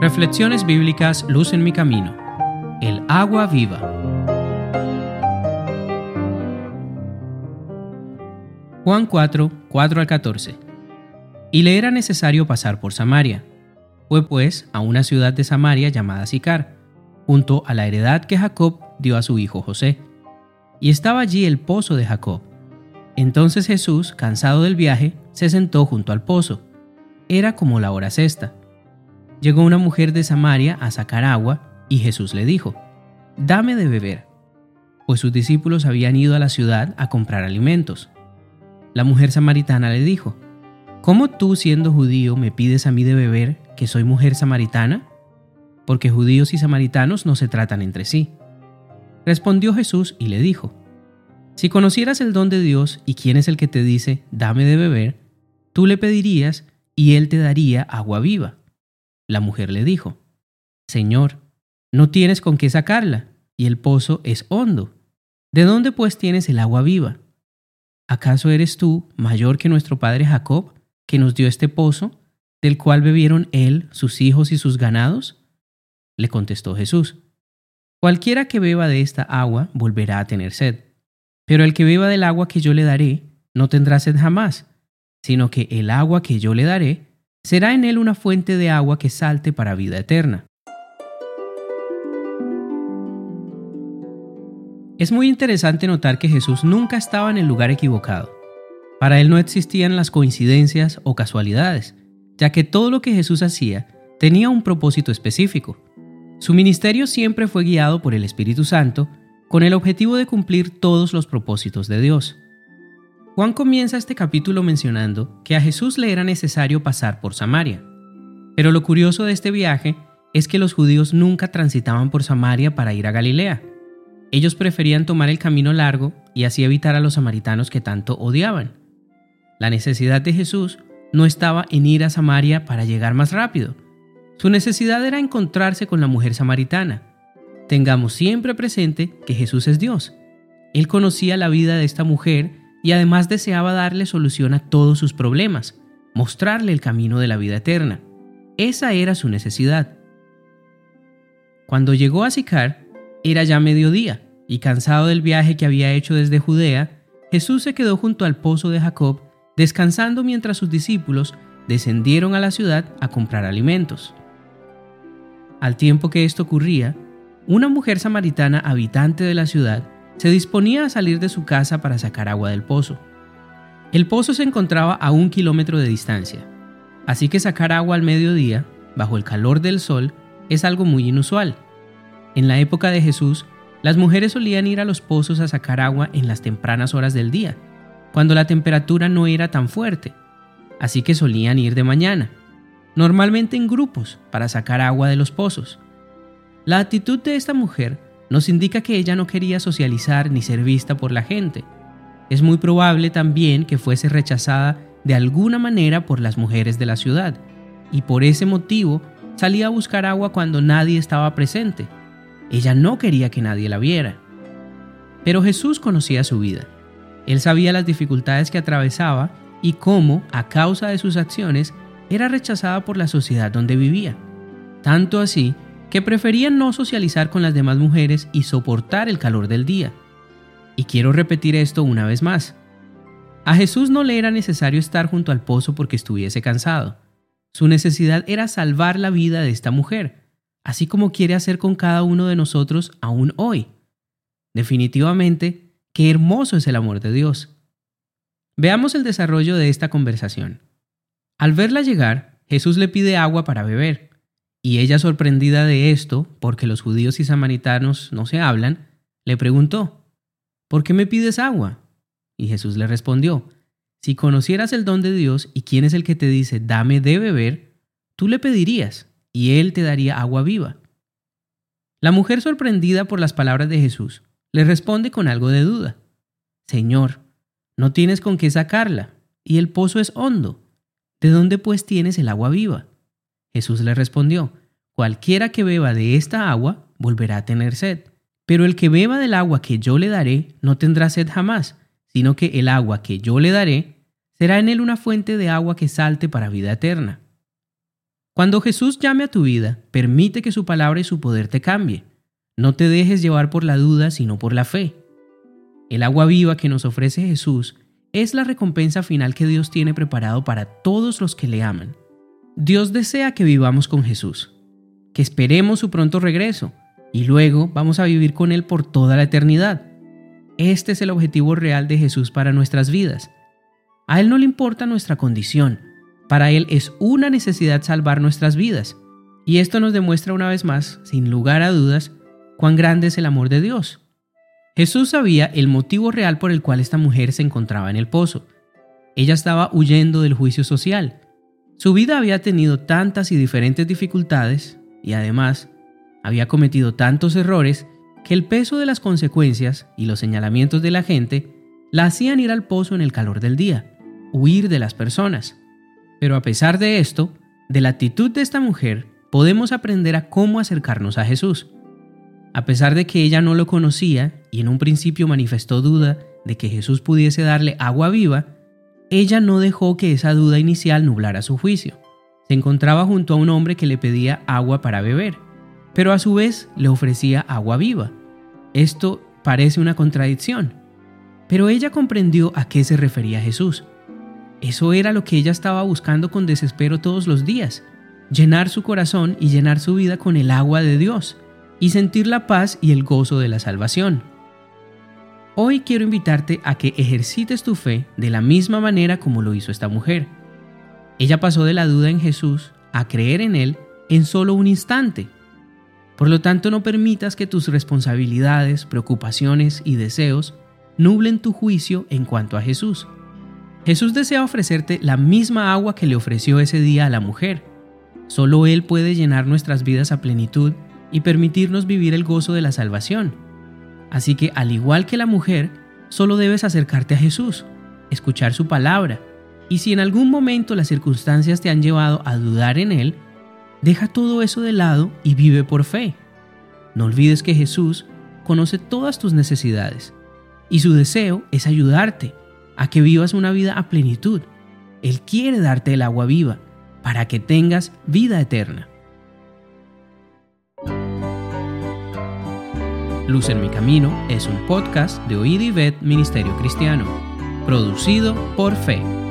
Reflexiones bíblicas Luz en mi camino. El agua viva. Juan 4, 4 al 14. Y le era necesario pasar por Samaria. Fue pues a una ciudad de Samaria llamada Sicar, junto a la heredad que Jacob dio a su hijo José. Y estaba allí el pozo de Jacob. Entonces Jesús, cansado del viaje, se sentó junto al pozo. Era como la hora sexta. Llegó una mujer de Samaria a sacar agua, y Jesús le dijo, Dame de beber, pues sus discípulos habían ido a la ciudad a comprar alimentos. La mujer samaritana le dijo, ¿Cómo tú, siendo judío, me pides a mí de beber que soy mujer samaritana? Porque judíos y samaritanos no se tratan entre sí. Respondió Jesús y le dijo, Si conocieras el don de Dios y quién es el que te dice, dame de beber, tú le pedirías y él te daría agua viva. La mujer le dijo, Señor, no tienes con qué sacarla, y el pozo es hondo. ¿De dónde pues tienes el agua viva? ¿Acaso eres tú mayor que nuestro padre Jacob, que nos dio este pozo, del cual bebieron él, sus hijos y sus ganados? Le contestó Jesús, Cualquiera que beba de esta agua volverá a tener sed, pero el que beba del agua que yo le daré no tendrá sed jamás, sino que el agua que yo le daré será en él una fuente de agua que salte para vida eterna. Es muy interesante notar que Jesús nunca estaba en el lugar equivocado. Para él no existían las coincidencias o casualidades, ya que todo lo que Jesús hacía tenía un propósito específico. Su ministerio siempre fue guiado por el Espíritu Santo con el objetivo de cumplir todos los propósitos de Dios. Juan comienza este capítulo mencionando que a Jesús le era necesario pasar por Samaria. Pero lo curioso de este viaje es que los judíos nunca transitaban por Samaria para ir a Galilea. Ellos preferían tomar el camino largo y así evitar a los samaritanos que tanto odiaban. La necesidad de Jesús no estaba en ir a Samaria para llegar más rápido. Su necesidad era encontrarse con la mujer samaritana. Tengamos siempre presente que Jesús es Dios. Él conocía la vida de esta mujer y además deseaba darle solución a todos sus problemas, mostrarle el camino de la vida eterna. Esa era su necesidad. Cuando llegó a Sicar, era ya mediodía, y cansado del viaje que había hecho desde Judea, Jesús se quedó junto al pozo de Jacob descansando mientras sus discípulos descendieron a la ciudad a comprar alimentos. Al tiempo que esto ocurría, una mujer samaritana habitante de la ciudad se disponía a salir de su casa para sacar agua del pozo. El pozo se encontraba a un kilómetro de distancia, así que sacar agua al mediodía, bajo el calor del sol, es algo muy inusual. En la época de Jesús, las mujeres solían ir a los pozos a sacar agua en las tempranas horas del día, cuando la temperatura no era tan fuerte, así que solían ir de mañana, normalmente en grupos, para sacar agua de los pozos. La actitud de esta mujer nos indica que ella no quería socializar ni ser vista por la gente. Es muy probable también que fuese rechazada de alguna manera por las mujeres de la ciudad, y por ese motivo salía a buscar agua cuando nadie estaba presente. Ella no quería que nadie la viera. Pero Jesús conocía su vida él sabía las dificultades que atravesaba y cómo, a causa de sus acciones, era rechazada por la sociedad donde vivía. Tanto así que prefería no socializar con las demás mujeres y soportar el calor del día. Y quiero repetir esto una vez más. A Jesús no le era necesario estar junto al pozo porque estuviese cansado. Su necesidad era salvar la vida de esta mujer, así como quiere hacer con cada uno de nosotros aún hoy. Definitivamente, Qué hermoso es el amor de Dios. Veamos el desarrollo de esta conversación. Al verla llegar, Jesús le pide agua para beber, y ella sorprendida de esto, porque los judíos y samaritanos no se hablan, le preguntó, ¿por qué me pides agua? Y Jesús le respondió, si conocieras el don de Dios y quién es el que te dice, dame de beber, tú le pedirías, y él te daría agua viva. La mujer sorprendida por las palabras de Jesús le responde con algo de duda. Señor, no tienes con qué sacarla, y el pozo es hondo. ¿De dónde pues tienes el agua viva? Jesús le respondió, Cualquiera que beba de esta agua volverá a tener sed, pero el que beba del agua que yo le daré no tendrá sed jamás, sino que el agua que yo le daré será en él una fuente de agua que salte para vida eterna. Cuando Jesús llame a tu vida, permite que su palabra y su poder te cambie. No te dejes llevar por la duda, sino por la fe. El agua viva que nos ofrece Jesús es la recompensa final que Dios tiene preparado para todos los que le aman. Dios desea que vivamos con Jesús, que esperemos su pronto regreso y luego vamos a vivir con Él por toda la eternidad. Este es el objetivo real de Jesús para nuestras vidas. A Él no le importa nuestra condición, para Él es una necesidad salvar nuestras vidas. Y esto nos demuestra una vez más, sin lugar a dudas, cuán grande es el amor de Dios. Jesús sabía el motivo real por el cual esta mujer se encontraba en el pozo. Ella estaba huyendo del juicio social. Su vida había tenido tantas y diferentes dificultades y además había cometido tantos errores que el peso de las consecuencias y los señalamientos de la gente la hacían ir al pozo en el calor del día, huir de las personas. Pero a pesar de esto, de la actitud de esta mujer podemos aprender a cómo acercarnos a Jesús. A pesar de que ella no lo conocía y en un principio manifestó duda de que Jesús pudiese darle agua viva, ella no dejó que esa duda inicial nublara su juicio. Se encontraba junto a un hombre que le pedía agua para beber, pero a su vez le ofrecía agua viva. Esto parece una contradicción, pero ella comprendió a qué se refería Jesús. Eso era lo que ella estaba buscando con desespero todos los días, llenar su corazón y llenar su vida con el agua de Dios, y sentir la paz y el gozo de la salvación. Hoy quiero invitarte a que ejercites tu fe de la misma manera como lo hizo esta mujer. Ella pasó de la duda en Jesús a creer en Él en solo un instante. Por lo tanto, no permitas que tus responsabilidades, preocupaciones y deseos nublen tu juicio en cuanto a Jesús. Jesús desea ofrecerte la misma agua que le ofreció ese día a la mujer. Solo Él puede llenar nuestras vidas a plenitud y permitirnos vivir el gozo de la salvación. Así que, al igual que la mujer, solo debes acercarte a Jesús, escuchar su palabra, y si en algún momento las circunstancias te han llevado a dudar en Él, Deja todo eso de lado y vive por fe. No olvides que Jesús conoce todas tus necesidades y su deseo es ayudarte a que vivas una vida a plenitud. Él quiere darte el agua viva para que tengas vida eterna. Luz en mi camino es un podcast de Oíd y Ministerio Cristiano, producido por Fe.